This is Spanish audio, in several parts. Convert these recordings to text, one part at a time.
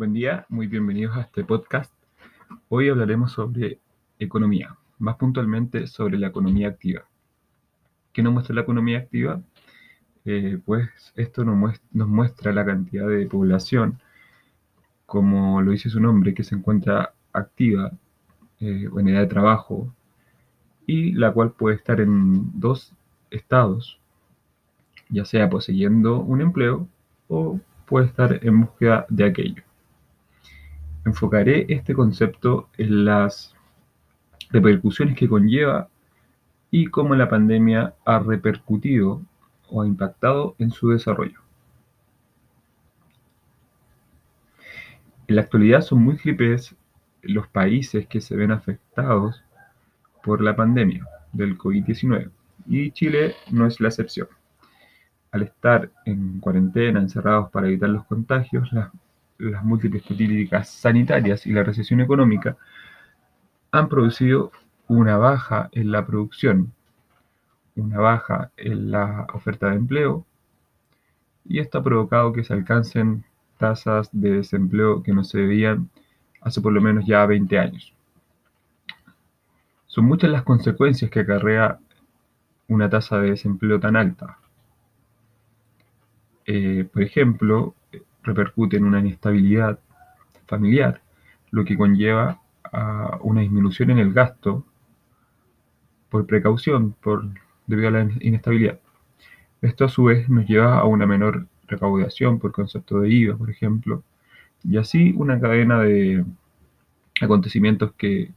Buen día, muy bienvenidos a este podcast. Hoy hablaremos sobre economía, más puntualmente sobre la economía activa. ¿Qué nos muestra la economía activa? Eh, pues esto nos muestra, la cantidad de población, como lo dice su nombre, que se encuentra activa eh, o en edad de trabajo y la cual puede estar en dos estados, ya sea poseyendo un empleo o puede estar en búsqueda de aquello. Enfocaré este concepto en las repercusiones que conlleva y cómo la pandemia ha repercutido o ha impactado en su desarrollo. En la actualidad son múltiples los países que se ven afectados por la pandemia del COVID-19 y Chile no es la excepción. Al estar en cuarentena, encerrados para evitar los contagios, las, múltiples políticas sanitarias y la recesión económica han producido una baja en la producción, una baja en la oferta de empleo y esto ha provocado que se alcancen tasas de desempleo que no se veían hace por lo menos ya 20 años. Son muchas las consecuencias que acarrea una tasa de desempleo tan alta. Eh, por ejemplo, repercute en una inestabilidad familiar, lo que conlleva a una disminución en el gasto por precaución, por, debido a la inestabilidad. Esto a su vez nos lleva a una menor recaudación por concepto de IVA, por ejemplo, y así una cadena de acontecimientos que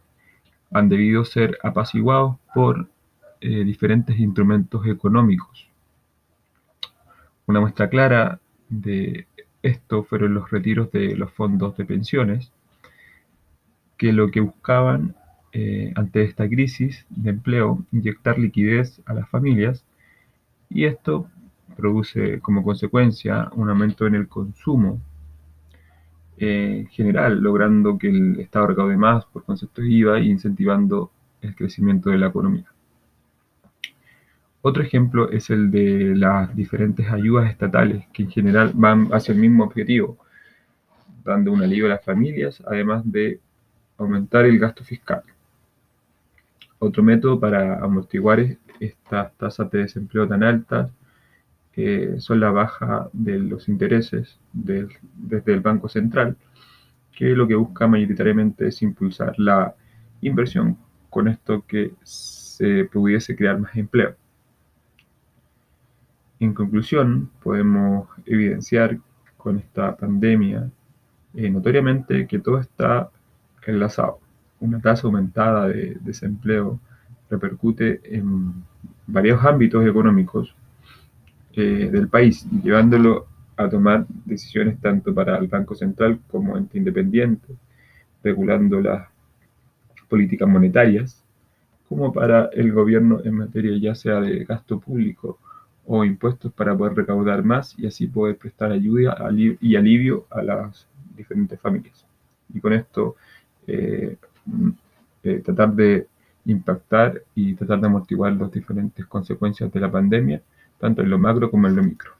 han debido ser apaciguados por eh, diferentes instrumentos económicos. Una muestra clara de esto fueron los retiros de los fondos de pensiones, que lo que buscaban eh, ante esta crisis de empleo, inyectar liquidez a las familias, y esto produce como consecuencia un aumento en el consumo eh, general, logrando que el Estado recaude más por concepto de IVA e incentivando el crecimiento de la economía. Otro ejemplo es el de las diferentes ayudas estatales, que en general van hacia el mismo objetivo, dando un alivio a las familias, además de aumentar el gasto fiscal. Otro método para amortiguar estas tasas de desempleo tan altas son la baja de los intereses desde el Banco Central, que lo que busca mayoritariamente es impulsar la inversión, con esto que se pudiese crear más empleo. En conclusión, podemos evidenciar con esta pandemia eh, notoriamente que todo está enlazado. Una tasa aumentada de desempleo repercute en varios ámbitos económicos eh, del país, llevándolo a tomar decisiones tanto para el Banco Central como ente independiente, regulando las políticas monetarias, como para el gobierno en materia ya sea de gasto público o impuestos para poder recaudar más y así poder prestar ayuda y alivio a las diferentes familias. Y con esto eh, eh, tratar de impactar y tratar de amortiguar las diferentes consecuencias de la pandemia tanto en lo macro como en lo micro.